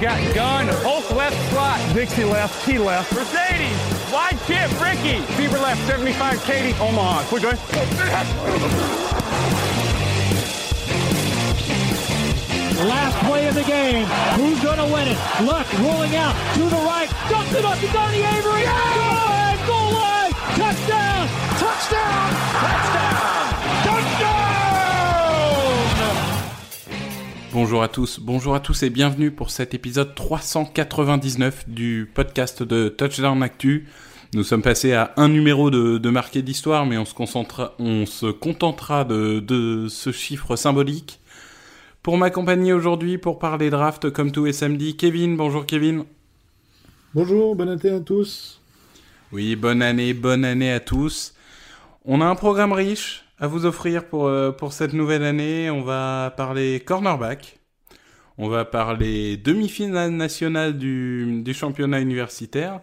Got gun, Hulk left slot, Dixie left, T left. Mercedes, wide chip, Ricky, Fever left, 75, Katie, Omaha. Quick going. Last play of the game. Who's going to win it? Luck rolling out to the right. Dumps it up to Donnie Avery. Good! Touchdown! Touchdown! Touchdown! Bonjour à tous, bonjour à tous et bienvenue pour cet épisode 399 du podcast de Touchdown Actu. Nous sommes passés à un numéro de, marqué d'histoire, mais on se, concentre, on se contentera de, de ce chiffre symbolique. Pour m'accompagner aujourd'hui pour parler draft comme tous les samedis, Kevin. Bonjour Kevin. Bonjour, bonne année à tous. Oui, bonne année, bonne année à tous. On a un programme riche à vous offrir pour, euh, pour cette nouvelle année. On va parler cornerback. On va parler demi-finale nationale du, du championnat universitaire.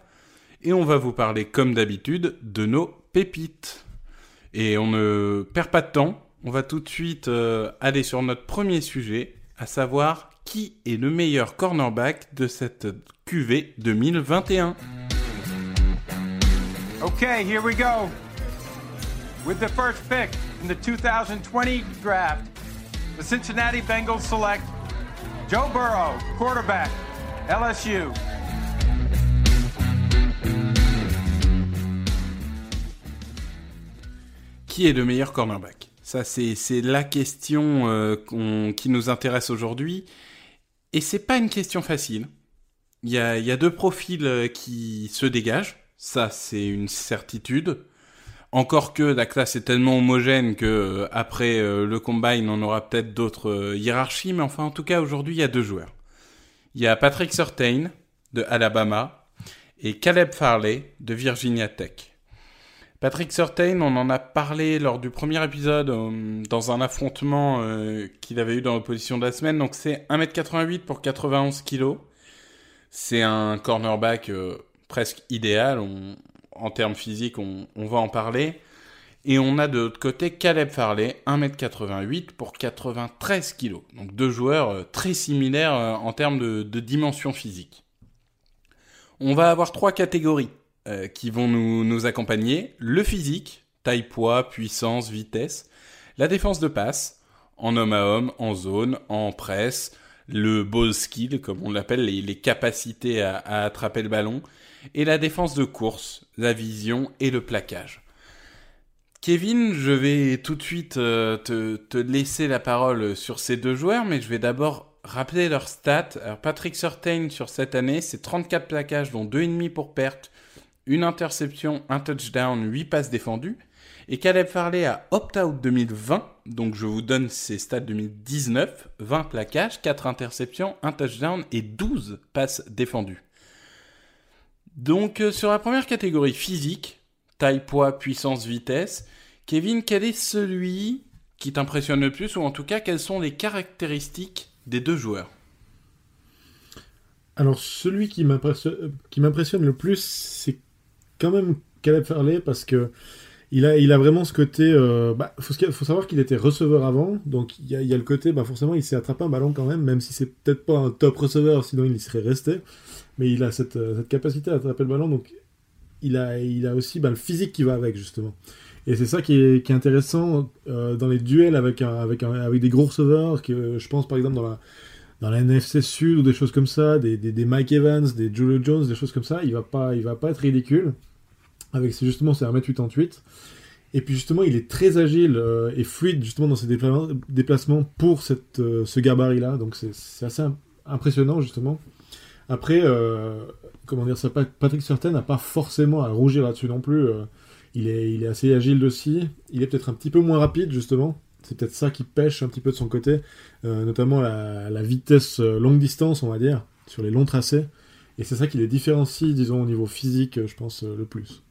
Et on va vous parler, comme d'habitude, de nos pépites. Et on ne perd pas de temps. On va tout de suite euh, aller sur notre premier sujet, à savoir qui est le meilleur cornerback de cette QV 2021. Okay, here we go. With the first pick in the 2020 draft, the Cincinnati Bengals select Joe Burrow, quarterback, LSU. Qui est le meilleur cornerback? Ça, c'est la question euh, qui nous intéresse aujourd'hui. Et c'est pas une question facile. Il y a, il y a deux profils euh, qui se dégagent. Ça, c'est une certitude. Encore que la classe est tellement homogène que euh, après euh, le combine, on aura peut-être d'autres euh, hiérarchies. Mais enfin, en tout cas, aujourd'hui, il y a deux joueurs. Il y a Patrick Surtain de Alabama et Caleb Farley de Virginia Tech. Patrick Surtain, on en a parlé lors du premier épisode dans un affrontement qu'il avait eu dans l'opposition de la semaine. Donc c'est 1m88 pour 91 kg. C'est un cornerback presque idéal. En termes physiques, on, va en parler. Et on a de l'autre côté Caleb Farley, 1m88 pour 93 kg. Donc deux joueurs euh, très similaires euh, en termes de, dimension physique. On va avoir trois catégories euh, qui vont nous, nous accompagner. Le physique, taille, poids, puissance, vitesse. La défense de passe, en homme à homme, en zone, en presse. Le ball skill, comme on l'appelle, les, capacités à, attraper le ballon. Et la défense de course, la vision et le plaquage. Kevin, je vais tout de suite euh, te, te laisser la parole sur ces deux joueurs, mais je vais d'abord rappeler leurs stats. Alors, Patrick Surtain, sur cette année, c'est 34 plaquages, dont 2,5 pour perte, une interception, un touchdown, 8 passes défendues. Et Caleb Farley a opt-out 2020, donc je vous donne ses stats 2019, 20 plaquages, 4 interceptions, un touchdown et 12 passes défendues. Donc euh, sur la première catégorie physique, taille, poids, puissance, vitesse, Kevin, quel est celui qui t'impressionne le plus, ou en tout cas quelles sont les caractéristiques des deux joueurs? Alors, celui m'impressionne qui m'impressionne le plus, c'est quand même Caleb Farley parce que il a, il a vraiment ce côté. Euh, bah, faut, savoir qu'il était receveur avant, donc il y a, le côté, bah, forcément, il s'est attrapé un ballon quand même, même si c'est peut-être pas un top receveur, sinon il y serait resté. Mais il a cette, euh, capacité à attraper le ballon, donc il a, il a aussi bah, le physique qui va avec, justement. Et c'est ça qui est, intéressant euh, dans les duels avec, des gros receveurs, que je pense par exemple dans la, NFC Sud ou des choses comme ça, des, des, Mike Evans, des Julio Jones, des choses comme ça, il va va pas être ridicule. Avec justement c'est 1m88. Et puis justement, il est très agile euh, et fluide justement dans ses déplacements pour euh, ce gabarit-là. Donc c'est assez impressionnant justement. Après, euh, comment dire ça, Patrick Surtain n'a pas forcément à rougir là-dessus non plus. il, est, il est assez agile aussi. Il est peut-être un petit peu moins rapide justement. C'est peut-être ça qui pêche un petit peu de son côté, notamment la, la, vitesse longue distance, on va dire, sur les longs tracés. Et c'est ça qui les différencie, disons, au niveau physique, je pense, le plus.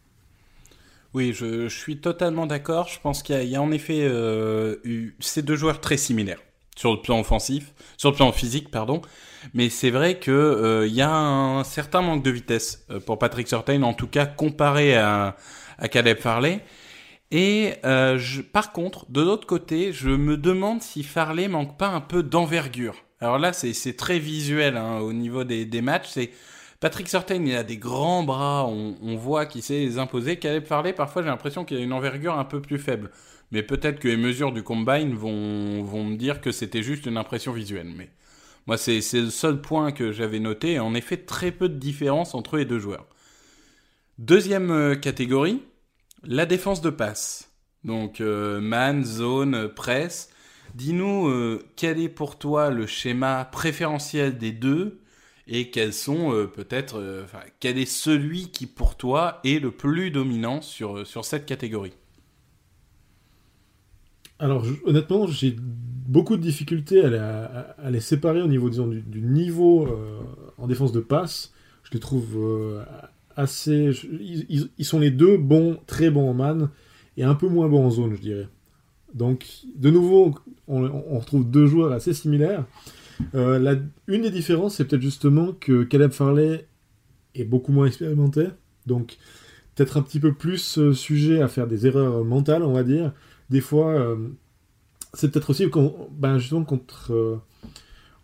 Oui, je, suis totalement d'accord. Je pense qu'il y, a en effet euh, ces deux joueurs très similaires sur le plan offensif, sur le plan physique, pardon. Mais c'est vrai que euh, y a un certain manque de vitesse euh, pour Patrick Surtain, en tout cas comparé à, Caleb Farley. Et par contre, de l'autre côté, je me demande si Farley manque pas un peu d'envergure. Alors là, c'est très visuel hein, au niveau des, des matchs. C'est Patrick Surtain, il a des grands bras, on, voit qu'il sait les imposer. Caleb Farley, parfois j'ai l'impression qu'il a une envergure un peu plus faible. Mais peut-être que les mesures du combine vont, vont me dire que c'était juste une impression visuelle. Mais moi, c'est le seul point que j'avais noté. En effet, très peu de différence entre les deux joueurs. Deuxième euh, catégorie, la défense de passe. Donc euh, man, zone, presse. Dis-nous euh, quel est pour toi le schéma préférentiel des deux? Et quels sont euh, peut-être, euh, quel est celui qui pour toi est le plus dominant sur, euh, sur cette catégorie? Alors honnêtement, j'ai beaucoup de difficultés à, les séparer au niveau disons, du, niveau en défense de passe. Je les trouve assez. Ils, sont les deux bons, très bons en man et un peu moins bons en zone, je dirais. Donc, de nouveau, on retrouve deux joueurs assez similaires. Euh, une des différences, c'est peut-être justement que Caleb Farley est beaucoup moins expérimenté, donc peut-être un petit peu plus euh, sujet à faire des erreurs mentales, on va dire. Des fois, euh, c'est peut-être aussi ben, justement contre.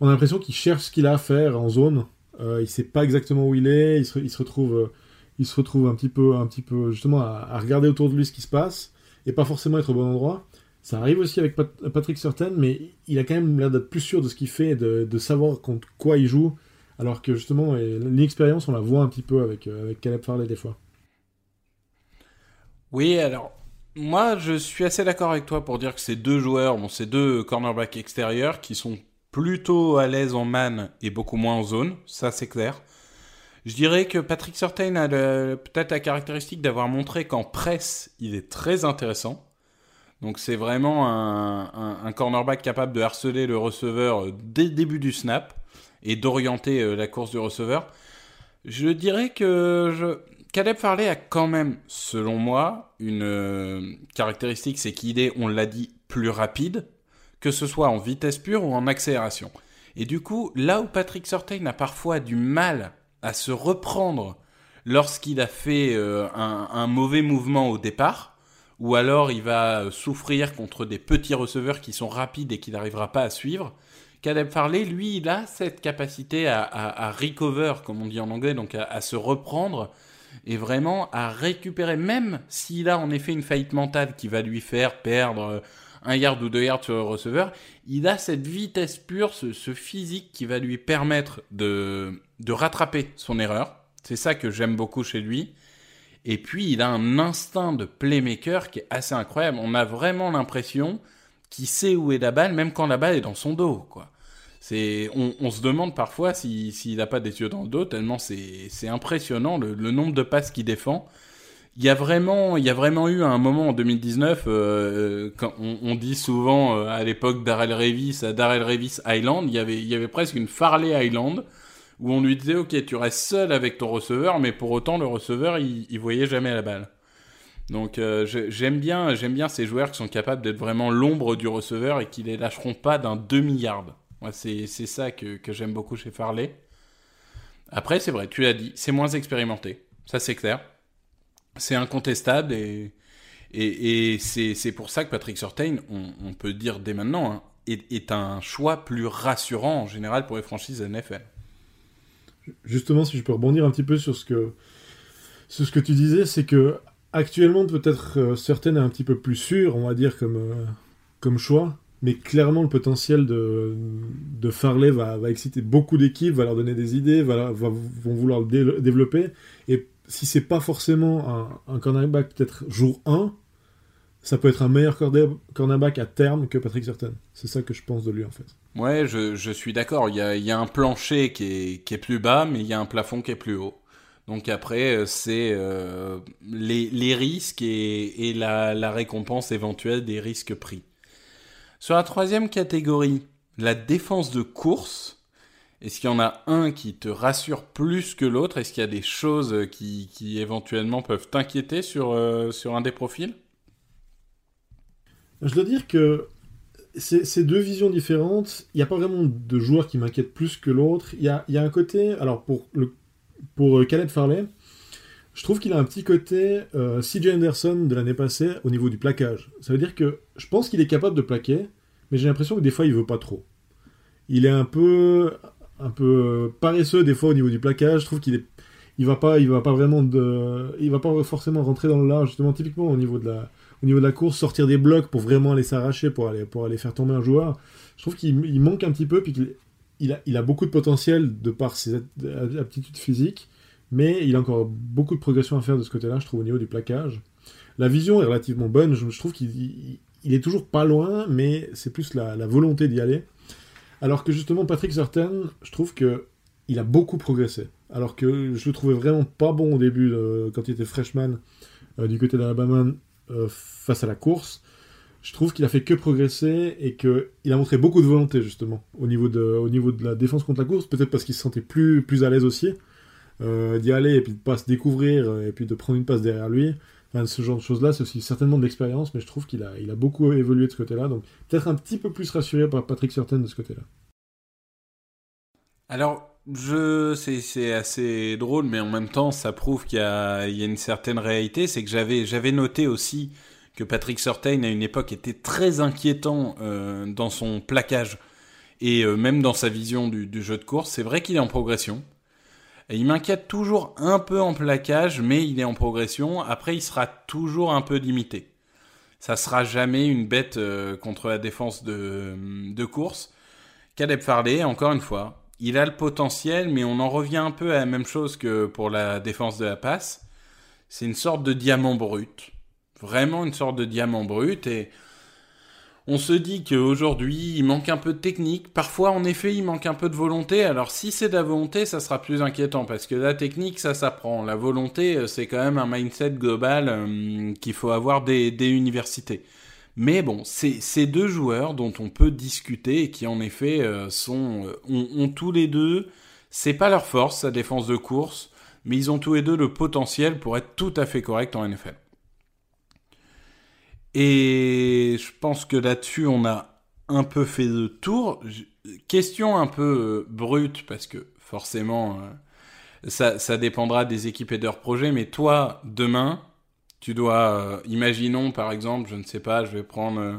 on a l'impression qu'il cherche ce qu'il a à faire en zone. il sait pas exactement où il est. Il se, retrouve, il se retrouve un petit peu, un petit peu justement à, regarder autour de lui ce qui se passe et pas forcément être au bon endroit. Ça arrive aussi avec Patrick Surtain, mais il a quand même l'air d'être plus sûr de ce qu'il fait, de, de savoir contre quoi il joue, alors que justement, l'expérience, on la voit un petit peu avec, euh, avec Caleb Farley des fois. Oui, alors, moi, je suis assez d'accord avec toi pour dire que ces deux joueurs, ces deux cornerbacks extérieurs qui sont plutôt à l'aise en man et beaucoup moins en zone, ça c'est clair. Je dirais que Patrick Surtain a peut-être la caractéristique d'avoir montré qu'en presse, il est très intéressant. Donc c'est vraiment un, cornerback capable de harceler le receveur euh, dès le début du snap et d'orienter euh, la course du receveur. Je dirais que je... Caleb Farley a quand même, selon moi, une euh, caractéristique, c'est qu'il est, on l'a dit, plus rapide, que ce soit en vitesse pure ou en accélération. Et du coup, là où Patrick Surtain a parfois du mal à se reprendre lorsqu'il a fait un mauvais mouvement au départ, ou alors il va souffrir contre des petits receveurs qui sont rapides et qu'il n'arrivera pas à suivre. Caleb Farley, lui, il a cette capacité à, recover, comme on dit en anglais, donc à, se reprendre et vraiment à récupérer, même s'il a en effet une faillite mentale qui va lui faire perdre un yard ou deux yards sur le receveur, il a cette vitesse pure, ce, ce physique qui va lui permettre de, de rattraper son erreur. C'est ça que j'aime beaucoup chez lui. Et puis, il a un instinct de playmaker qui est assez incroyable. On a vraiment l'impression qu'il sait où est la balle, même quand la balle est dans son dos, on, se demande parfois s'il n'a pas des yeux dans le dos, tellement c'est impressionnant le, nombre de passes qu'il défend. Il y a vraiment, il y eu un moment en 2019, euh, quand on, dit souvent euh, à l'époque Darrell Revis, à Darrell Revis Island, il y avait, il y avait presque une Farley Island où on lui disait ok tu restes seul avec ton receveur mais pour autant le receveur il, voyait jamais la balle. Donc euh, j'aime bien j'aime bien ces joueurs qui sont capables d'être vraiment l'ombre du receveur et qui les lâcheront pas d'un demi yard moi c'est ça que, j'aime beaucoup chez Farley. Après c'est vrai tu l'as dit c'est moins expérimenté. Ça c'est clair. C'est incontestable et c'est pour ça que Patrick Surtain on, peut dire dès maintenant hein, est un choix plus rassurant en général pour les franchises NFL justement, si je peux rebondir un petit peu sur ce que, sur ce que tu disais, c'est que actuellement, peut-être euh, certaines un petit peu plus sûre, on va dire, comme, euh, comme choix. Mais clairement, le potentiel de, de Farley va, va exciter beaucoup d'équipes, va leur donner des idées, va, vont vouloir le développer. Et si c'est pas forcément un, un cornerback peut-être jour 1, ça peut être un meilleur cornerback à terme que Patrick Certain. C'est ça que je pense de lui en fait. Ouais, je, suis d'accord. Il y a, un plancher qui est, plus bas, mais il y a un plafond qui est plus haut. Donc après, euh, c'est euh, les, risques et, la, récompense éventuelle des risques pris. Sur la troisième catégorie, la défense de course. Est-ce qu'il y en a un qui te rassure plus que l'autre? Est-ce qu'il y a des choses qui, éventuellement peuvent t'inquiéter sur, euh, sur un des profils? Je dois dire que c'est deux visions différentes. Il n'y a pas vraiment de joueur qui m'inquiète plus que l'autre. Il y a, un côté, alors pour, le, pour euh, Farley, je trouve qu'il a un petit côté euh, CJ Anderson de l'année passée au niveau du plaquage. Ça veut dire que je pense qu'il est capable de plaquer, mais j'ai l'impression que des fois il veut pas trop. Il est un peu, un peu euh, paresseux des fois au niveau du plaquage. Je trouve qu'il est, il va pas, il va pas vraiment il va pas forcément rentrer dans le large. Justement, typiquement au niveau de la, au niveau de la course, sortir des blocs pour vraiment aller s'arracher, pour aller, pour aller faire tomber un joueur. Je trouve qu'il manque un petit peu, puis qu'il il a, il a, beaucoup de potentiel de par ses aptitudes physiques, mais il a encore beaucoup de progression à faire de ce côté-là, je trouve, au niveau du plaquage. La vision est relativement bonne, je, trouve qu'il il est toujours pas loin, mais c'est plus la, volonté d'y aller. Alors que justement, Patrick Certain, je trouve que il a beaucoup progressé. Alors que je le trouvais vraiment pas bon au début, euh, quand il était freshman euh, du côté d'Alabama euh, face à la course. Je trouve qu'il a fait que progresser et qu'il a montré beaucoup de volonté justement au niveau de, au niveau de la défense contre la course, peut-être parce qu'il se sentait plus, plus à l'aise aussi d'y aller et puis de pas se découvrir et puis de prendre une passe derrière lui. Enfin, ce genre de choses-là, c'est aussi certainement de l'expérience, mais je trouve qu'il a, il a beaucoup évolué de ce côté-là. Donc peut-être un petit peu plus rassuré par Patrick Certain de ce côté-là. Alors, je c'est assez drôle, mais en même temps, ça prouve qu'il y, a, une certaine réalité. C'est que j'avais noté aussi que Patrick Surtain à une époque était très inquiétant euh, dans son plaquage et euh, même dans sa vision du, jeu de course. C'est vrai qu'il est en progression. Et il m'inquiète toujours un peu en plaquage, mais il est en progression. Après, il sera toujours un peu limité. Ça sera jamais une bête euh, contre la défense de, de course. Caleb Farley, encore une fois, il a le potentiel, mais on en revient un peu à la même chose que pour la défense de la passe. C'est une sorte de diamant brut. Vraiment une sorte de diamant brut. Et on se dit qu'aujourd'hui, il manque un peu de technique. Parfois, en effet, il manque un peu de volonté. Alors, si c'est de la volonté, ça sera plus inquiétant. Parce que la technique, ça s'apprend. La volonté, euh, c'est quand même un mindset global euh, qu'il faut avoir des, des universités. Mais bon, c'est ces deux joueurs dont on peut discuter et qui en effet euh, sont euh, ont, tous les deux, c'est pas leur force, la défense de course, mais ils ont tous les deux le potentiel pour être tout à fait corrects en NFL. Et je pense que là-dessus, on a un peu fait le tour. Question un peu euh, brute, parce que forcément, ça, ça dépendra des équipes et de leurs projets, mais toi, demain, tu dois, euh, imaginons par exemple, je ne sais pas, je vais prendre euh,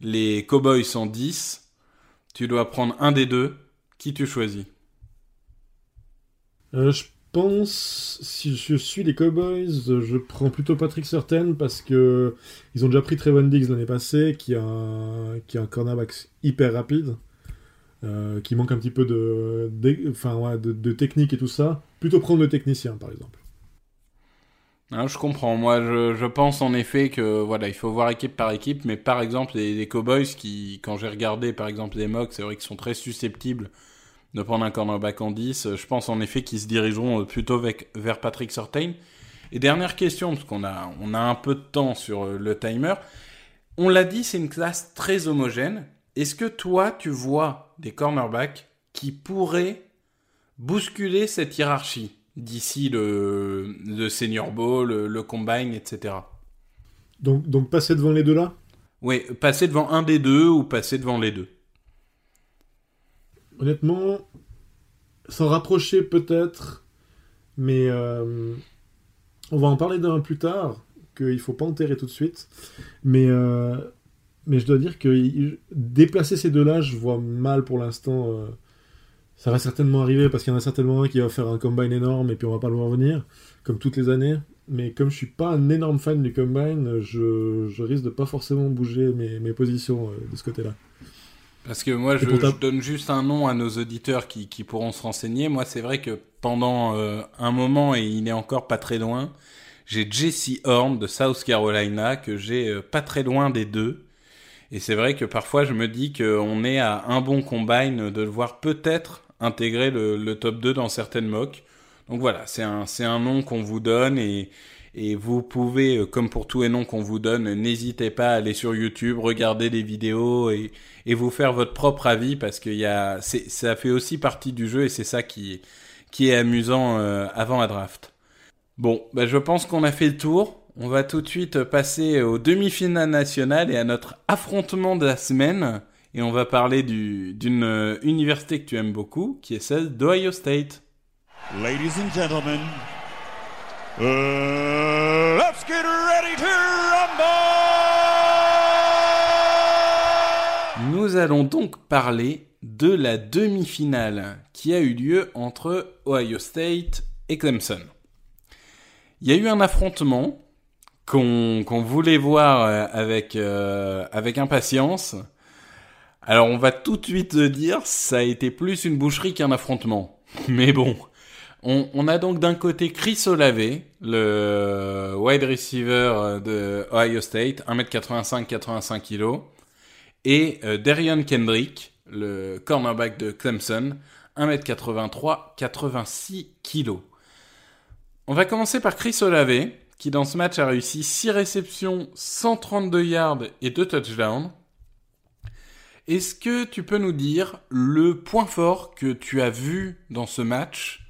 les Cowboys en 10. Tu dois prendre un des deux. Qui tu choisis? Euh, Je pense, si je suis les Cowboys, je prends plutôt Patrick Certain parce que ils ont déjà pris Trevon Diggs l'année passée, qui a un, qui a un cornerback hyper rapide. qui manque un petit peu de, de technique et tout ça, plutôt prendre le technicien par exemple. Ah, je comprends. Moi, je, pense en effet que voilà, il faut voir équipe par équipe. Mais par exemple, les, Cowboys, qui, quand j'ai regardé par exemple les mocks, c'est vrai qu'ils sont très susceptibles de prendre un cornerback en 10. Je pense en effet qu'ils se dirigeront plutôt avec, vers Patrick Surtain. Et dernière question, parce qu'on a, on a un peu de temps sur euh, le timer. On l'a dit, c'est une classe très homogène. Est-ce que toi, tu vois des cornerbacks qui pourraient bousculer cette hiérarchie? D'ici le, le Senior Bowl, le, Combine, etc. Donc, donc passer devant les deux là? Oui, passer devant un des deux ou passer devant les deux. Honnêtement, s'en rapprocher peut-être, mais euh, on va en parler d'un plus tard, qu'il faut pas enterrer tout de suite. Mais, euh, mais je dois dire que déplacer ces deux-là, je vois mal pour l'instant. Euh, ça va certainement arriver parce qu'il y en a certainement un qui va faire un combine énorme et puis on va pas le voir venir, comme toutes les années. Mais comme je suis pas un énorme fan du combine, je, je risque de pas forcément bouger mes, mes positions euh, de ce côté-là. Parce que moi, je, je, donne juste un nom à nos auditeurs qui, qui pourront se renseigner. Moi, c'est vrai que pendant euh, un moment, et il est encore pas très loin, j'ai Jesse Horn de South Carolina que j'ai euh, pas très loin des deux. Et c'est vrai que parfois je me dis qu'on est à un bon combine de le voir peut-être intégrer le, top 2 dans certaines mocks. Donc voilà, c'est un, un nom qu'on vous donne et, et vous pouvez, euh, comme pour tous les noms qu'on vous donne, n'hésitez pas à aller sur YouTube, regarder des vidéos et, et vous faire votre propre avis parce que y a, ça fait aussi partie du jeu et c'est ça qui, qui est amusant euh, avant la draft. Bon, bah je pense qu'on a fait le tour. On va tout de suite passer aux demi-finales nationales et à notre affrontement de la semaine. Et on va parler d'une euh, université que tu aimes beaucoup, qui est celle d'Ohio State. Ladies and gentlemen, uh, let's get ready to rumble! Nous allons donc parler de la demi-finale qui a eu lieu entre Ohio State et Clemson. Il y a eu un affrontement qu'on voulait voir euh, avec, euh, avec impatience. Alors on va tout de suite dire, ça a été plus une boucherie qu'un affrontement. Mais bon, on, on a donc d'un côté Chris Olave, le wide receiver de Ohio State, 1m85, 85 kg, et euh, Darian Kendrick, le cornerback de Clemson, 1m83, 86 kg. On va commencer par Chris Olave, qui dans ce match a réussi 6 réceptions, 132 yards et 2 touchdowns. Est-ce que tu peux nous dire le point fort que tu as vu dans ce match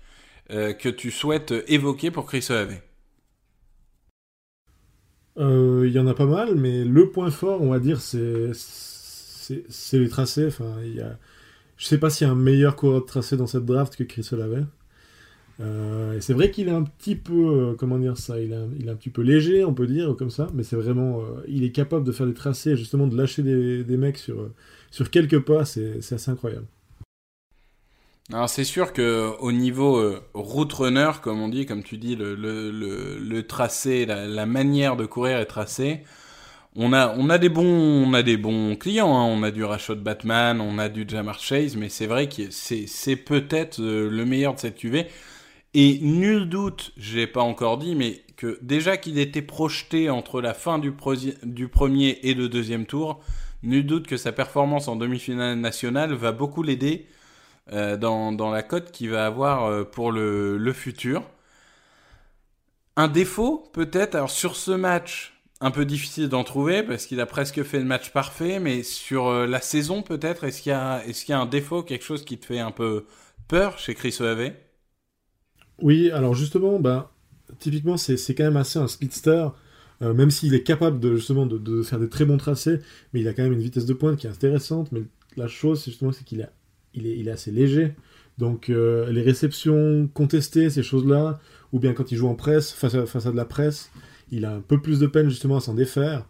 euh, que tu souhaites évoquer pour Chris Olave? Euh, Il y en a pas mal, mais le point fort, on va dire, c'est les tracés. Enfin, y. Je sais pas s'il y a un meilleur coureur de tracé dans cette draft que Chris Olave. Euh, c'est vrai qu'il est un petit peu, euh, comment dire ça, il, est un petit peu léger, on peut dire, comme ça, mais c'est vraiment, euh, il est capable de faire des tracés, justement de lâcher des, des mecs sur, sur quelques pas, c'est assez incroyable. Alors c'est sûr que au niveau route runner, comme on dit, comme tu dis, le, le, le, tracé, la, manière de courir est tracée. On a, on a des bons, on a des bons clients. Hein. On a du Rashad Batman, on a du Jamar Chase, mais c'est vrai que c'est peut-être le meilleur de cette UV. Et nul doute, je pas encore dit, mais que déjà qu'il était projeté entre la fin du, premier et le deuxième tour, nul doute que sa performance en demi-finale nationale va beaucoup l'aider euh, dans, la cote qu'il va avoir euh, pour le, futur. Un défaut, peut-être, alors sur ce match, un peu difficile d'en trouver parce qu'il a presque fait le match parfait, mais sur euh, la saison, peut-être, est-ce qu'il y, qu'il y, a un défaut, quelque chose qui te fait un peu peur chez Chris Olave? Oui, alors justement, bah, typiquement, c'est quand même assez un speedster, euh, même s'il est capable de, justement de, faire des très bons tracés, mais il a quand même une vitesse de pointe qui est intéressante. Mais la chose, c'est justement, qu'il est, assez léger. Donc euh, les réceptions contestées, ces choses-là, ou bien quand il joue en presse, face à, face à de la presse, il a un peu plus de peine justement à s'en défaire.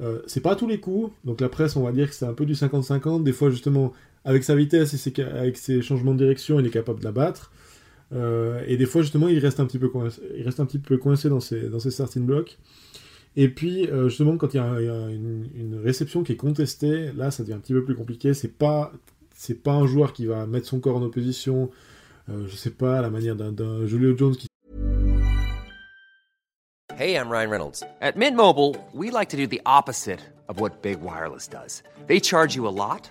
Euh, c'est pas à tous les coups, donc la presse, on va dire que c'est un peu du 50-50. Des fois, justement, avec sa vitesse et avec ses changements de direction, il est capable de la battre. Euh, et des fois, justement, il reste un petit peu coincé, il reste un petit peu coincé dans ses, dans ses starting blocks. Et puis, euh, justement, quand il y a, une, réception qui est contestée, là, ça devient un petit peu plus compliqué. C'est pas, c'est pas un joueur qui va mettre son corps en opposition, euh, je sais pas, à la manière d'un Julio Jones qui. Hey, I'm Ryan Reynolds. At Mint we like to do the opposite of what Big Wireless does. They charge you a lot.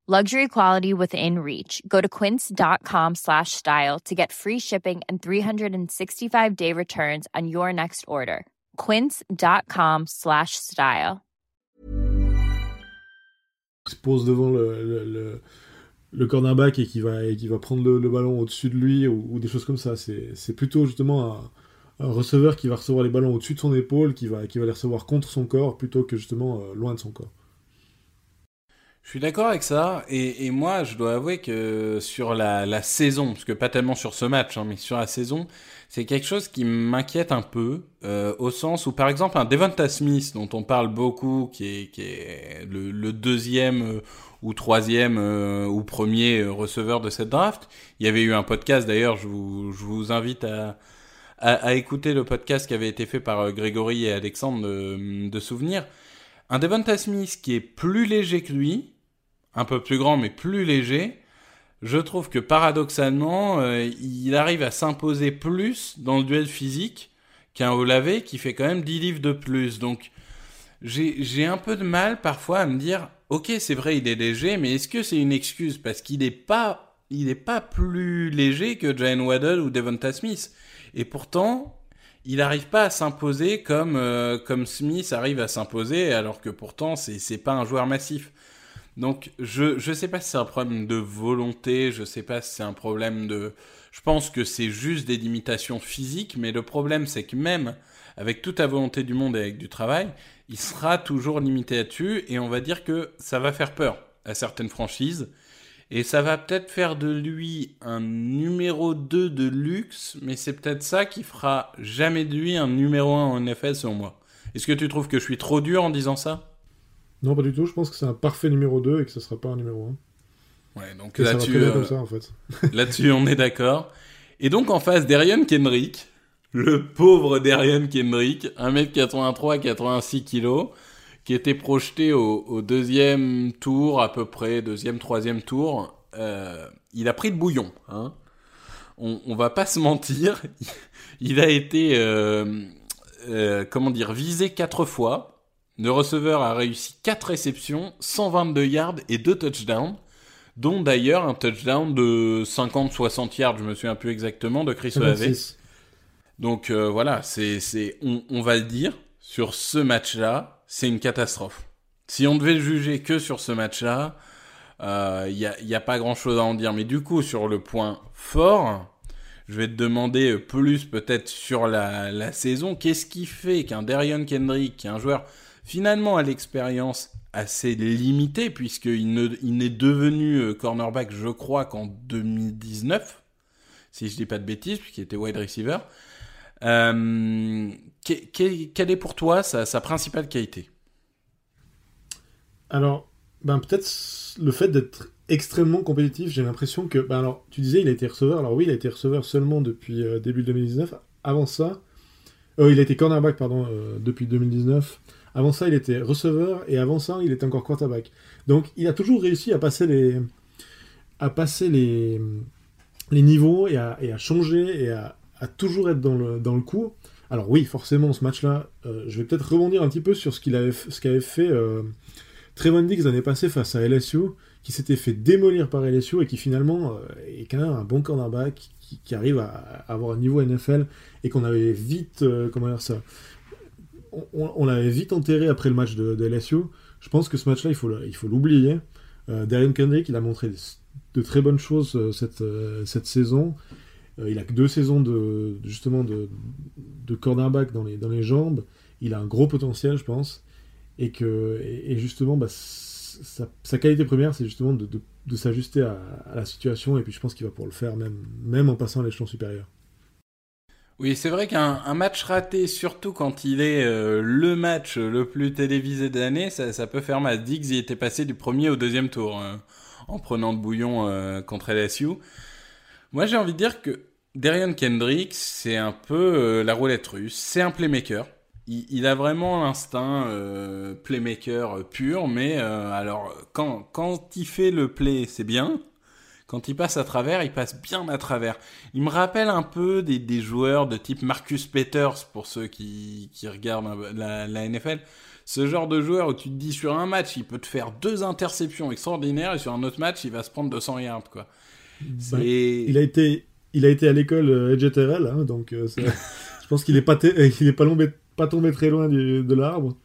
Luxury quality within reach. Go to quince.com slash style to get free shipping and 365 day returns on your next order. Quince.com slash style. Il se pose devant le, le, le, le cornerback et qui va, va prendre le, ballon au-dessus de lui ou, des choses comme ça. C'est plutôt justement un, receveur qui va recevoir les ballons au-dessus de son épaule, qui va, qui va les recevoir contre son corps plutôt que justement loin de son corps. Je suis d'accord avec ça, et, moi je dois avouer que sur la, saison, parce que pas tellement sur ce match, hein, mais sur la saison, c'est quelque chose qui m'inquiète un peu, euh, au sens où par exemple un Devonta Smith, dont on parle beaucoup, qui est, qui est le, deuxième euh, ou troisième euh, ou premier receveur de cette draft, il y avait eu un podcast d'ailleurs, je vous, je vous invite à, à, écouter le podcast qui avait été fait par Grégory et Alexandre de, de Souvenirs. Un Devonta Smith qui est plus léger que lui, un peu plus grand mais plus léger, je trouve que paradoxalement, euh, il arrive à s'imposer plus dans le duel physique qu'un Olavé qui fait quand même 10 livres de plus. Donc j'ai un peu de mal parfois à me dire, ok c'est vrai il est léger, mais est-ce que c'est une excuse? Parce qu'il n'est pas, il est pas plus léger que Jane Waddell ou Devonta Smith. Et pourtant, il n'arrive pas à s'imposer comme, euh, comme Smith arrive à s'imposer, alors que pourtant, c'est, pas un joueur massif. Donc, je, je sais pas si c'est un problème de volonté, je sais pas si c'est un problème de. Je pense que c'est juste des limitations physiques, mais le problème, c'est que même avec toute la volonté du monde et avec du travail, il sera toujours limité là-dessus, et on va dire que ça va faire peur à certaines franchises. Et ça va peut-être faire de lui un numéro 2 de luxe, mais c'est peut-être ça qui fera jamais de lui un numéro 1 en NFL selon moi. Est-ce que tu trouves que je suis trop dur en disant ça? Non, pas du tout. Je pense que c'est un parfait numéro 2 et que ce sera pas un numéro 1. Ouais, donc là-dessus, euh, en fait. là-dessus, on est d'accord. Et donc en face, Darian Kendrick, le pauvre Darian Kendrick, 1m83, 86 kg qui était projeté au, deuxième tour, à peu près, deuxième, troisième tour, euh, il a pris le bouillon. Hein. On, on va pas se mentir, il a été, euh, euh, comment dire, visé quatre fois. Le receveur a réussi quatre réceptions, 122 yards et deux touchdowns, dont d'ailleurs un touchdown de 50-60 yards, je me souviens plus exactement, de Chris Olave. Donc voilà, c'est, c'est, on, on va le dire, sur ce match-là, c'est une catastrophe. Si on devait juger que sur ce match-là, il euh, n'y a, pas grand-chose à en dire. Mais du coup, sur le point fort, je vais te demander plus peut-être sur la, saison. Qu'est-ce qui fait qu'un Darion Kendrick, qui est un joueur finalement à l'expérience assez limitée, puisqu'il n'est devenu euh, cornerback, je crois, qu'en 2019, si je dis pas de bêtises, puisqu'il était wide receiver, euh, quelle est pour toi sa, principale qualité? Alors, ben peut-être le fait d'être extrêmement compétitif, j'ai l'impression que... Ben alors, tu disais, il a été receveur. Alors oui, il a été receveur seulement depuis euh, début 2019. Avant ça... Euh, il a été cornerback, pardon, depuis 2019. Avant ça, il était receveur. Et avant ça, il était encore quarterback. Donc, il a toujours réussi à passer les... à passer les, niveaux et à, et à changer et à, à toujours être dans le, dans le coup. Alors oui, forcément, ce match-là, euh, je vais peut-être rebondir un petit peu sur ce qu'avait fait euh, Trevon Diggs l'année passée face à LSU, qui s'était fait démolir par LSU et qui finalement euh, est quand même un bon cornerback qui, arrive à, avoir un niveau NFL et qu'on avait vite, euh, comment dire ça, on, l'avait vite enterré après le match de, LSU. Je pense que ce match-là, il faut, l'oublier. Darren Kendrick, il a montré de, très bonnes choses cette saison. Euh, il a que deux saisons de justement de, de cornerback dans les, dans les jambes. Il a un gros potentiel, je pense. Et que et, justement, bah, sa, qualité première, c'est justement de, de, s'ajuster à, la situation. Et puis je pense qu'il va pouvoir le faire même, même en passant à l'échelon supérieur. Oui, c'est vrai qu'un match raté, surtout quand il est euh, le match le plus télévisé de l'année, ça, peut faire mal. Diggs, il était passé du premier au deuxième tour hein, en prenant le bouillon euh, contre LSU. Moi, j'ai envie de dire que Darian Kendrick, c'est un peu euh, la roulette russe. C'est un playmaker. Il, a vraiment l'instinct euh, playmaker euh, pur, mais alors quand, quand il fait le play, c'est bien. Quand il passe à travers, il passe bien à travers. Il me rappelle un peu des, des joueurs de type Marcus Peters, pour ceux qui, qui regardent la, la NFL. Ce genre de joueur où tu te dis sur un match, il peut te faire deux interceptions extraordinaires et sur un autre match, il va se prendre 200 yards, quoi. Bah, il a été, il a été à l'école euh, EJTRL, hein, donc euh, je pense qu'il est pas, tombé très loin de l'arbre.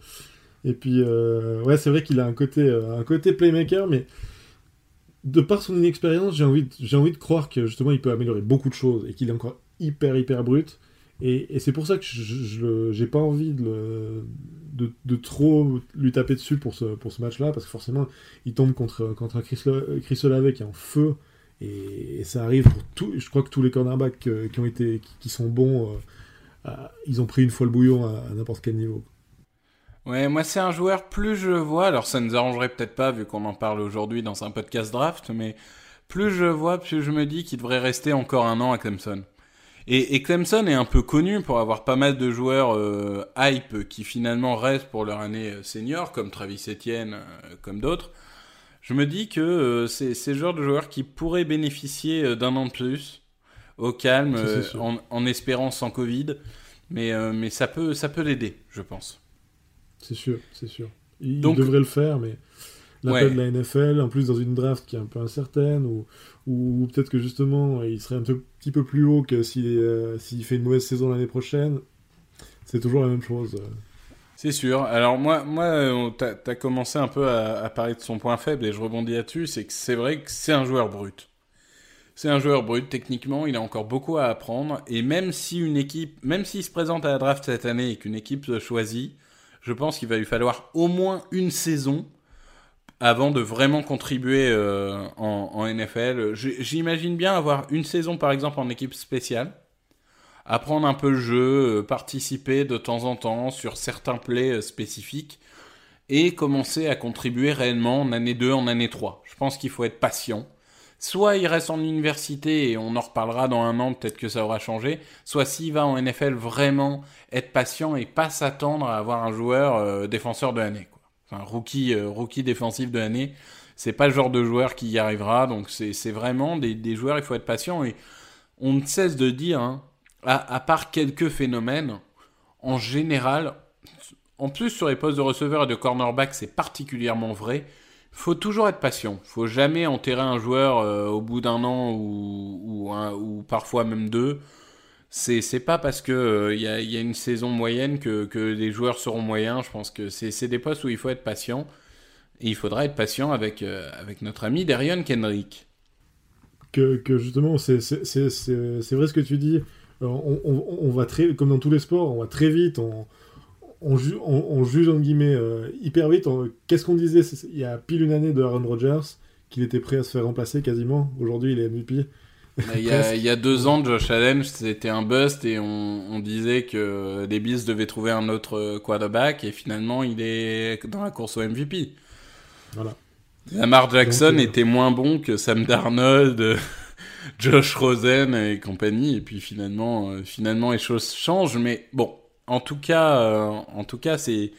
Et puis, euh, ouais, c'est vrai qu'il a un côté, playmaker, mais de par son inexpérience, j'ai envie, de, croire que justement il peut améliorer beaucoup de choses et qu'il est encore hyper hyper brut. Et, c'est pour ça que je, j'ai pas envie de, trop lui taper dessus pour ce, match-là, parce que forcément il tombe contre, contre un Chris, Chris Olave qui est en feu, et, ça arrive pour tout. Je crois que tous les cornerbacks euh, qui, ont été, qui, sont bons, euh, ils ont pris une fois le bouillon à, n'importe quel niveau. Ouais, moi c'est un joueur, plus je vois, alors ça nous arrangerait peut-être pas vu qu'on en parle aujourd'hui dans un podcast draft, mais plus je vois, plus je me dis qu'il devrait rester encore un an à Clemson. Et, Clemson est un peu connu pour avoir pas mal de joueurs euh, hype qui finalement restent pour leur année senior, comme Travis Etienne, comme d'autres. Je me dis que euh, c'est ce genre de joueurs qui pourraient bénéficier euh, d'un an de plus, au calme, euh, en, en, espérant sans Covid. Mais, mais ça peut, ça peut l'aider, je pense. C'est sûr, c'est sûr. Il Donc, devrait le faire, mais l'appel ouais. de la NFL, en plus dans une draft qui est un peu incertaine, ou, ou peut-être que justement il serait un petit peu plus haut que s'il fait une mauvaise saison l'année prochaine, c'est toujours la même chose. C'est sûr. Alors moi, moi tu as, commencé un peu à, parler de son point faible et je rebondis là-dessus, c'est que c'est vrai que c'est un joueur brut. C'est un joueur brut, techniquement, il a encore beaucoup à apprendre, et même si une équipe, même s'il se présente à la draft cette année et qu'une équipe se choisit, je pense qu'il va lui falloir au moins une saison avant de vraiment contribuer euh, en, NFL. J'imagine bien avoir une saison par exemple en équipe spéciale, apprendre un peu le jeu, euh, participer de temps en temps sur certains plays euh, spécifiques et commencer à contribuer réellement en année 2, en année 3. Je pense qu'il faut être patient. Soit il reste en université et on en reparlera dans un an, peut-être que ça aura changé. Soit s'il va en NFL, vraiment être patient et pas s'attendre à avoir un joueur euh, défenseur de l'année. Enfin, rookie, rookie défensif de l'année. C'est pas le genre de joueur qui y arrivera. Donc c'est vraiment des, des, joueurs, il faut être patient. Et on ne cesse de dire, hein, à, part quelques phénomènes, en général, en plus sur les postes de receveur et de cornerback, c'est particulièrement vrai faut toujours être patient. Faut jamais enterrer un joueur euh, au bout d'un an ou, ou, parfois même deux. C'est, pas parce que il euh, y, a, une saison moyenne que, que les joueurs seront moyens. Je pense que c'est, des postes où il faut être patient. Et il faudra être patient avec, euh, avec notre ami Darion Kendrick. Que, que justement, c'est, vrai ce que tu dis. On, on, on, va très, comme dans tous les sports, on va très vite. On, on, ju on, on, juge en guillemets euh, hyper vite. Qu'est-ce qu'on disait? Il y a pile une année de Aaron Rodgers qu'il était prêt à se faire remplacer quasiment. Aujourd'hui, il est MVP. Il y, a, il y, a, deux ans, Josh Allen, c'était un bust et on, on, disait que les Bills devaient trouver un autre quarterback et finalement, il est dans la course au MVP. Voilà. Lamar Jackson Donc, euh... était moins bon que Sam Darnold, Josh Rosen et compagnie. Et puis finalement, euh, finalement, les choses changent. Mais bon, en tout cas, euh, en tout cas, c'est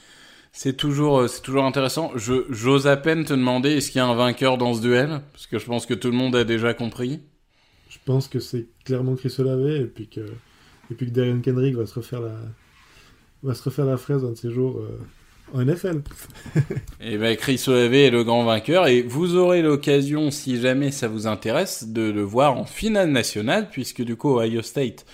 c'est toujours euh, c'est toujours intéressant. Je j'ose à peine te demander est-ce qu'il y a un vainqueur dans ce duel? Parce que je pense que tout le monde a déjà compris. Je pense que c'est clairement Chris Olave et puis que et puis que Darian Kendrick va se refaire la va se refaire la fraise un de ces jours en NFL. et ben Chris Olave est le grand vainqueur et vous aurez l'occasion si jamais ça vous intéresse de le voir en finale nationale puisque du coup Ohio State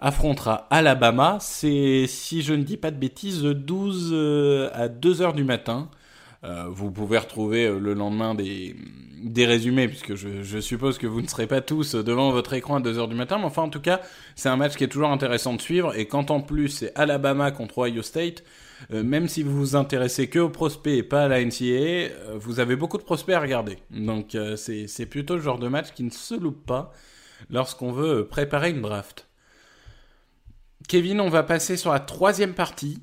affrontera Alabama. C'est, si je ne dis pas de bêtises, 12 euh, à 2 heures du matin. Euh, vous pouvez retrouver euh, le lendemain des, des résumés, puisque je, je, suppose que vous ne serez pas tous devant votre écran à 2 heures du matin. Mais enfin, en tout cas, c'est un match qui est toujours intéressant de suivre. Et quand en plus c'est Alabama contre Ohio State, euh, même si vous vous intéressez que aux prospects et pas à la NCAA, euh, vous avez beaucoup de prospects à regarder. Donc euh, c'est plutôt le genre de match qui ne se loupe pas lorsqu'on veut préparer une draft. Kevin, on va passer sur la troisième partie,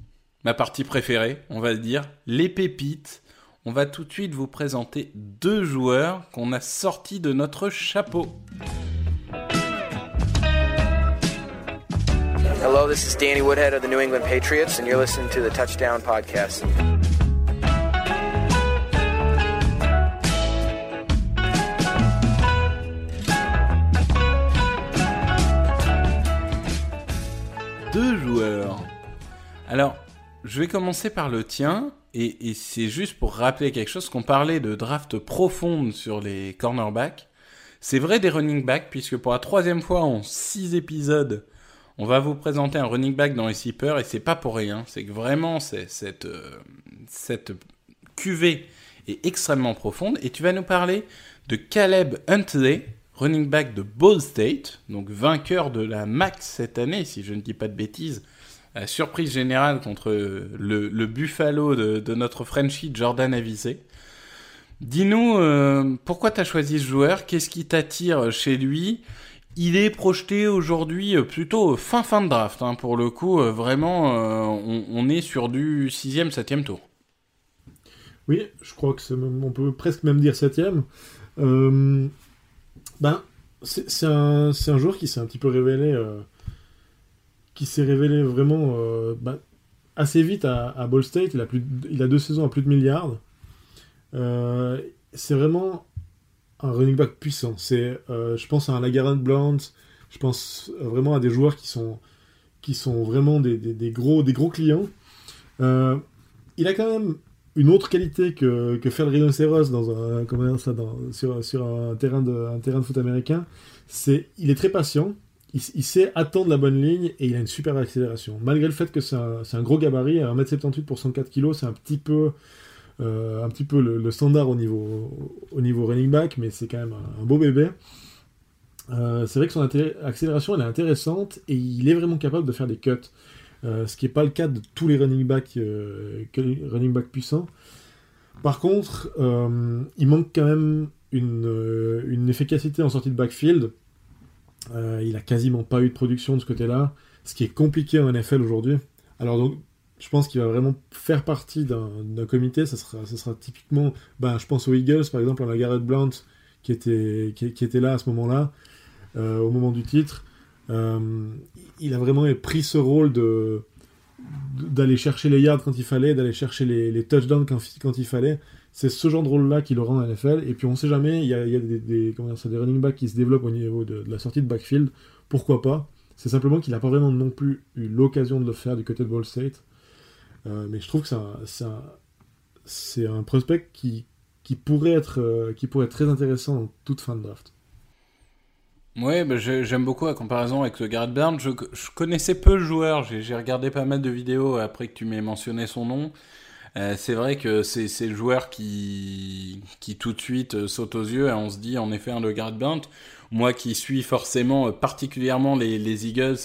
ma partie préférée, on va dire, les pépites. On va tout de suite vous présenter deux joueurs qu'on a sortis de notre chapeau. Hello, this is Danny Woodhead of the New England Patriots, and you're listening to the Touchdown Podcast. deux joueurs. Alors, je vais commencer par le tien, et, et c'est juste pour rappeler quelque chose qu'on parlait de draft profonde sur les cornerbacks. C'est vrai des running backs, puisque pour la troisième fois en six épisodes, on va vous présenter un running back dans les Seepers, et c'est pas pour rien, c'est que vraiment cette, euh, cette cuvée est extrêmement profonde. Et tu vas nous parler de Caleb Huntley, running back de Ball State, donc vainqueur de la MAC cette année, si je ne dis pas de bêtises. Surprise générale contre le, Buffalo de, de, notre Frenchie Jordan Avisé. Dis-nous euh, pourquoi tu as choisi ce joueur, qu'est-ce qui t'attire chez lui? Il est projeté aujourd'hui plutôt fin fin de draft. Hein, pour le coup, euh, vraiment, euh, on, est sur du 6e, 7e tour. Oui, je crois que on peut presque même dire 7e. Euh, ben, c'est un, un, joueur qui s'est un petit peu révélé, euh, qui s'est révélé vraiment euh, ben, assez vite à, Ball State. Il a, deux saisons à plus de milliards. Euh, c'est vraiment un running back puissant. C'est, euh, je pense à un Lagarant Blount. Je pense vraiment à des joueurs qui sont, qui sont vraiment des, gros, des gros clients. Euh, il a quand même une autre qualité que, que faire le rhinocéros dans un, ça, sur, sur un, terrain de, un terrain de foot américain, c'est il est très patient, il, sait attendre la bonne ligne et il a une super accélération. Malgré le fait que c'est un, un, gros gabarit, 1m78 pour 104 kg, c'est un petit peu, un petit peu le, standard au niveau, au niveau running back, mais c'est quand même un, beau bébé. Euh, c'est vrai que son accélération elle est intéressante et il est vraiment capable de faire des cuts. Euh, ce qui n'est pas le cas de tous les running backs, euh, running back puissants. Par contre, euh, il manque quand même une, euh, une, efficacité en sortie de backfield. Euh, il a quasiment pas eu de production de ce côté-là, ce qui est compliqué en NFL aujourd'hui. Alors donc, je pense qu'il va vraiment faire partie d'un comité. Ça sera, ça sera typiquement, ben, je pense aux Eagles, par exemple, à la Garrett Blount qui était, qui, était là à ce moment-là, au moment du titre. Euh, il a vraiment pris ce rôle d'aller chercher les yards quand il fallait, d'aller chercher les, touchdowns quand, il fallait. C'est ce genre de rôle-là qui le rend en NFL. Et puis on sait jamais, il y a, des, comment dire, des running backs qui se développent au niveau de, de la sortie de backfield. Pourquoi pas? C'est simplement qu'il n'a pas vraiment non plus eu l'occasion de le faire du côté de Ball State. Euh, mais je trouve que c'est un, prospect qui, qui, pourrait être, euh, qui pourrait être très intéressant en toute fin de draft. Ouais, bah j'aime beaucoup la comparaison avec le Garrett Burns. Je, je, connaissais peu le joueur, j'ai regardé pas mal de vidéos après que tu m'aies mentionné son nom. Euh, c'est vrai que c'est le joueur qui, tout de suite saute aux yeux et on se dit en effet un de Garrett Burns. Moi qui suis forcément particulièrement les, les Eagles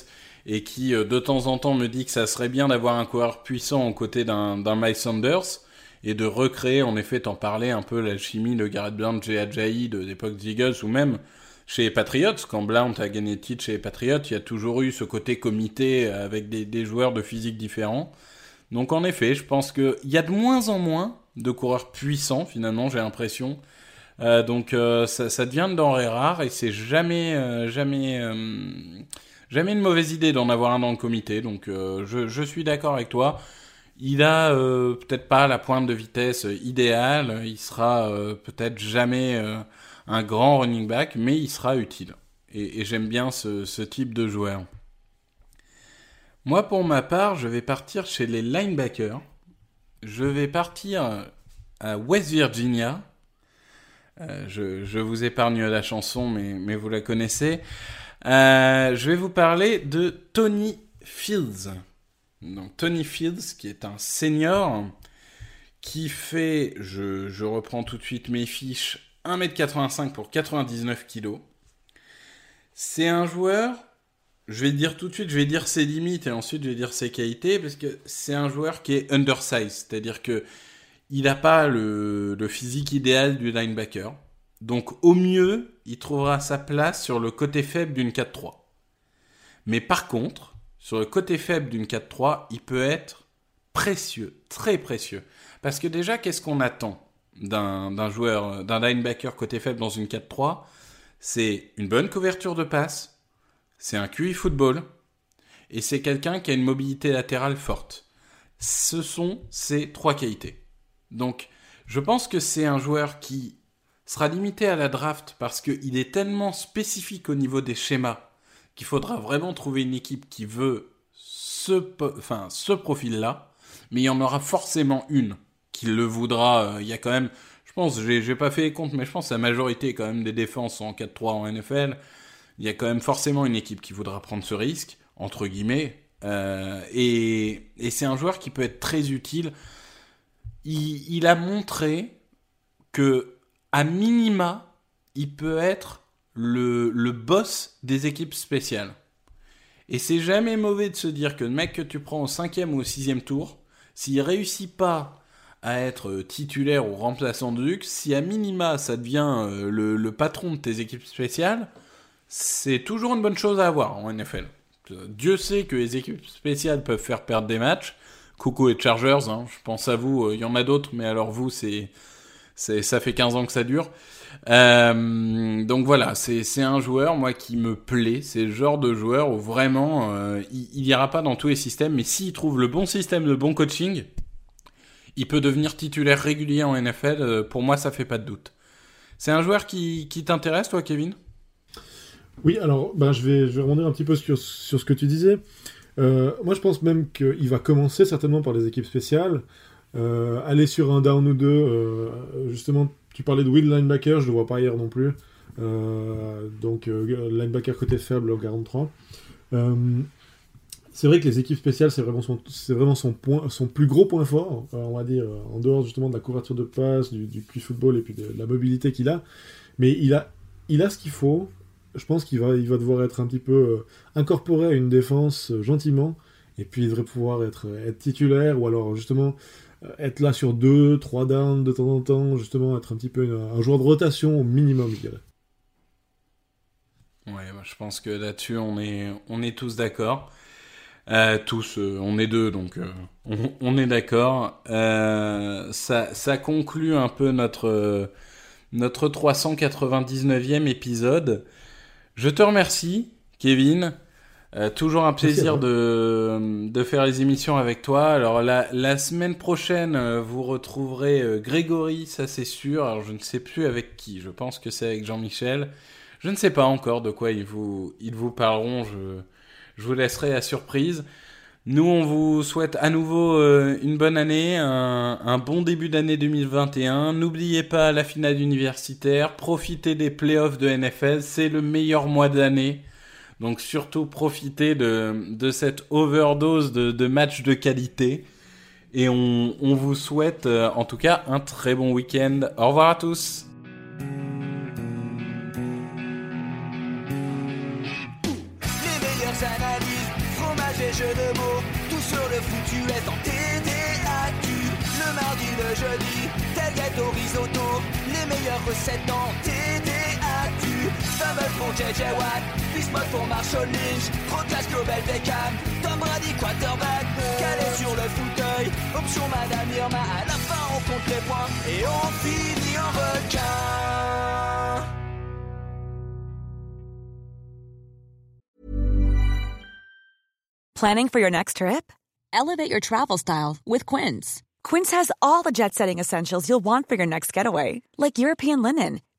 et qui euh, de temps en temps me dit que ça serait bien d'avoir un coureur puissant aux côtés d'un Miles Sanders et de recréer en effet, t'en parler un peu la chimie de Garrett Burns, J.A. Ajayi de l'époque Eagles ou même chez les Patriots, quand Blount a gagné le titre chez les Patriots, il y a toujours eu ce côté comité avec des, joueurs de physique différents. Donc en effet, je pense qu'il y a de moins en moins de coureurs puissants, finalement, j'ai l'impression. Euh, donc euh, ça, ça, devient de denrées rares et c'est jamais, euh, jamais, jamais une mauvaise idée d'en avoir un dans le comité. Donc je, je, suis d'accord avec toi. Il a peut-être pas la pointe de vitesse idéale, il sera peut-être jamais un grand running back, mais il sera utile. Et, j'aime bien ce, type de joueur. Moi, pour ma part, je vais partir chez les linebackers. Je vais partir à West Virginia. Euh, je, vous épargne la chanson, mais vous la connaissez. Euh, je vais vous parler de Tony Fields. Donc Tony Fields, qui est un senior, qui fait, je, reprends tout de suite mes fiches, 1m85 pour 99 kg. C'est un joueur, je vais dire tout de suite, je vais dire ses limites et ensuite je vais dire ses qualités, parce que c'est un joueur qui est undersized, c'est-à-dire que il n'a pas le, physique idéal du linebacker. Donc au mieux, il trouvera sa place sur le côté faible d'une 4-3. Mais par contre, sur le côté faible d'une 4-3, il peut être précieux, très précieux. Parce que déjà, qu'est-ce qu'on attend d'un joueur, d'un linebacker côté faible dans une 4-3, c'est une bonne couverture de passe, c'est un QI football, et c'est quelqu'un qui a une mobilité latérale forte. Ce sont ces trois qualités. Donc, je pense que c'est un joueur qui sera limité à la draft parce qu'il est tellement spécifique au niveau des schémas qu'il faudra vraiment trouver une équipe qui veut ce, profil-là, mais il y en aura forcément une qu'il le voudra. Il y a quand même, je pense, j'ai pas fait les comptes, mais je pense que la majorité quand même des défenses en 4-3 en NFL. Il y a quand même forcément une équipe qui voudra prendre ce risque, entre guillemets. Euh, et, c'est un joueur qui peut être très utile. Il, il, a montré que, à minima, il peut être le, boss des équipes spéciales. Et c'est jamais mauvais de se dire que le mec que tu prends au cinquième ou au sixième tour, s'il réussit pas à être titulaire ou remplaçant de luxe, si à minima ça devient euh, le, patron de tes équipes spéciales, c'est toujours une bonne chose à avoir en NFL. Dieu sait que les équipes spéciales peuvent faire perdre des matchs. Coucou et Chargers, hein, je pense à vous, euh, il y en a d'autres, mais alors vous, c'est, ça fait 15 ans que ça dure. Euh, donc voilà, c'est, un joueur, moi, qui me plaît. C'est le genre de joueur où vraiment, euh, il, il ira pas dans tous les systèmes, mais s'il trouve le bon système, le bon coaching, il peut devenir titulaire régulier en NFL. Euh, pour moi, ça fait pas de doute. C'est un joueur qui, t'intéresse, toi, Kevin? Oui, alors ben, je, vais, je vais rebondir un petit peu sur, ce que tu disais. Moi, je pense même qu'il va commencer certainement par les équipes spéciales. Euh, aller sur un down ou deux. euh, justement, tu parlais de Will Linebacker, je le vois pas hier non plus. Euh, donc, euh, linebacker côté faible au 43. Euh, c'est vrai que les équipes spéciales, c'est vraiment son, c'est vraiment son point, son plus gros point fort, on va dire, en dehors justement de la couverture de passe, du, du QI football et puis de, la mobilité qu'il a. Mais il a, il a ce qu'il faut. Je pense qu'il va, il va devoir être un petit peu incorporé à une défense gentiment. Et puis il devrait pouvoir être, être titulaire ou alors justement être là sur deux, trois downs de temps en temps, justement être un petit peu un joueur de rotation au minimum, je dirais. Ouais, bah, je pense que là-dessus, on est, on est tous d'accord. Euh, tous, euh, on est deux, donc euh, on, on est d'accord. Euh, ça, ça conclut un peu notre, euh, notre 399e épisode. Je te remercie, Kevin. Euh, toujours un à plaisir de, de faire les émissions avec toi. Alors la, la semaine prochaine, euh, vous retrouverez euh, Grégory, ça c'est sûr. Alors je ne sais plus avec qui. Je pense que c'est avec Jean-Michel. Je ne sais pas encore de quoi ils vous, ils vous parleront. Je, je vous laisserai la surprise. Nous, on vous souhaite à nouveau une bonne année, un, un bon début d'année 2021. N'oubliez pas la finale universitaire. Profitez des playoffs de NFL. C'est le meilleur mois de l'année. Donc surtout profitez de, de cette overdose de, de matchs de qualité. Et on, on vous souhaite euh, en tout cas un très bon week-end. Au revoir à tous. Les meilleures analyses, fromage et jeux de mots, tout sur le foutu est en TDAQ. Le mardi, le jeudi, tel gâteau risotto, les meilleures recettes en TDAQ. Pour JJ Watt, pour Marshall Lynch, Global Beckham, Tom Brady quarterback, calé sur le fauteuil, option Madame Irma, à la fin on compte les points et on finit en requin. Planning for your next trip? Elevate your travel style with Quince. Quince has all the jet setting essentials you'll want for your next getaway, like European linen,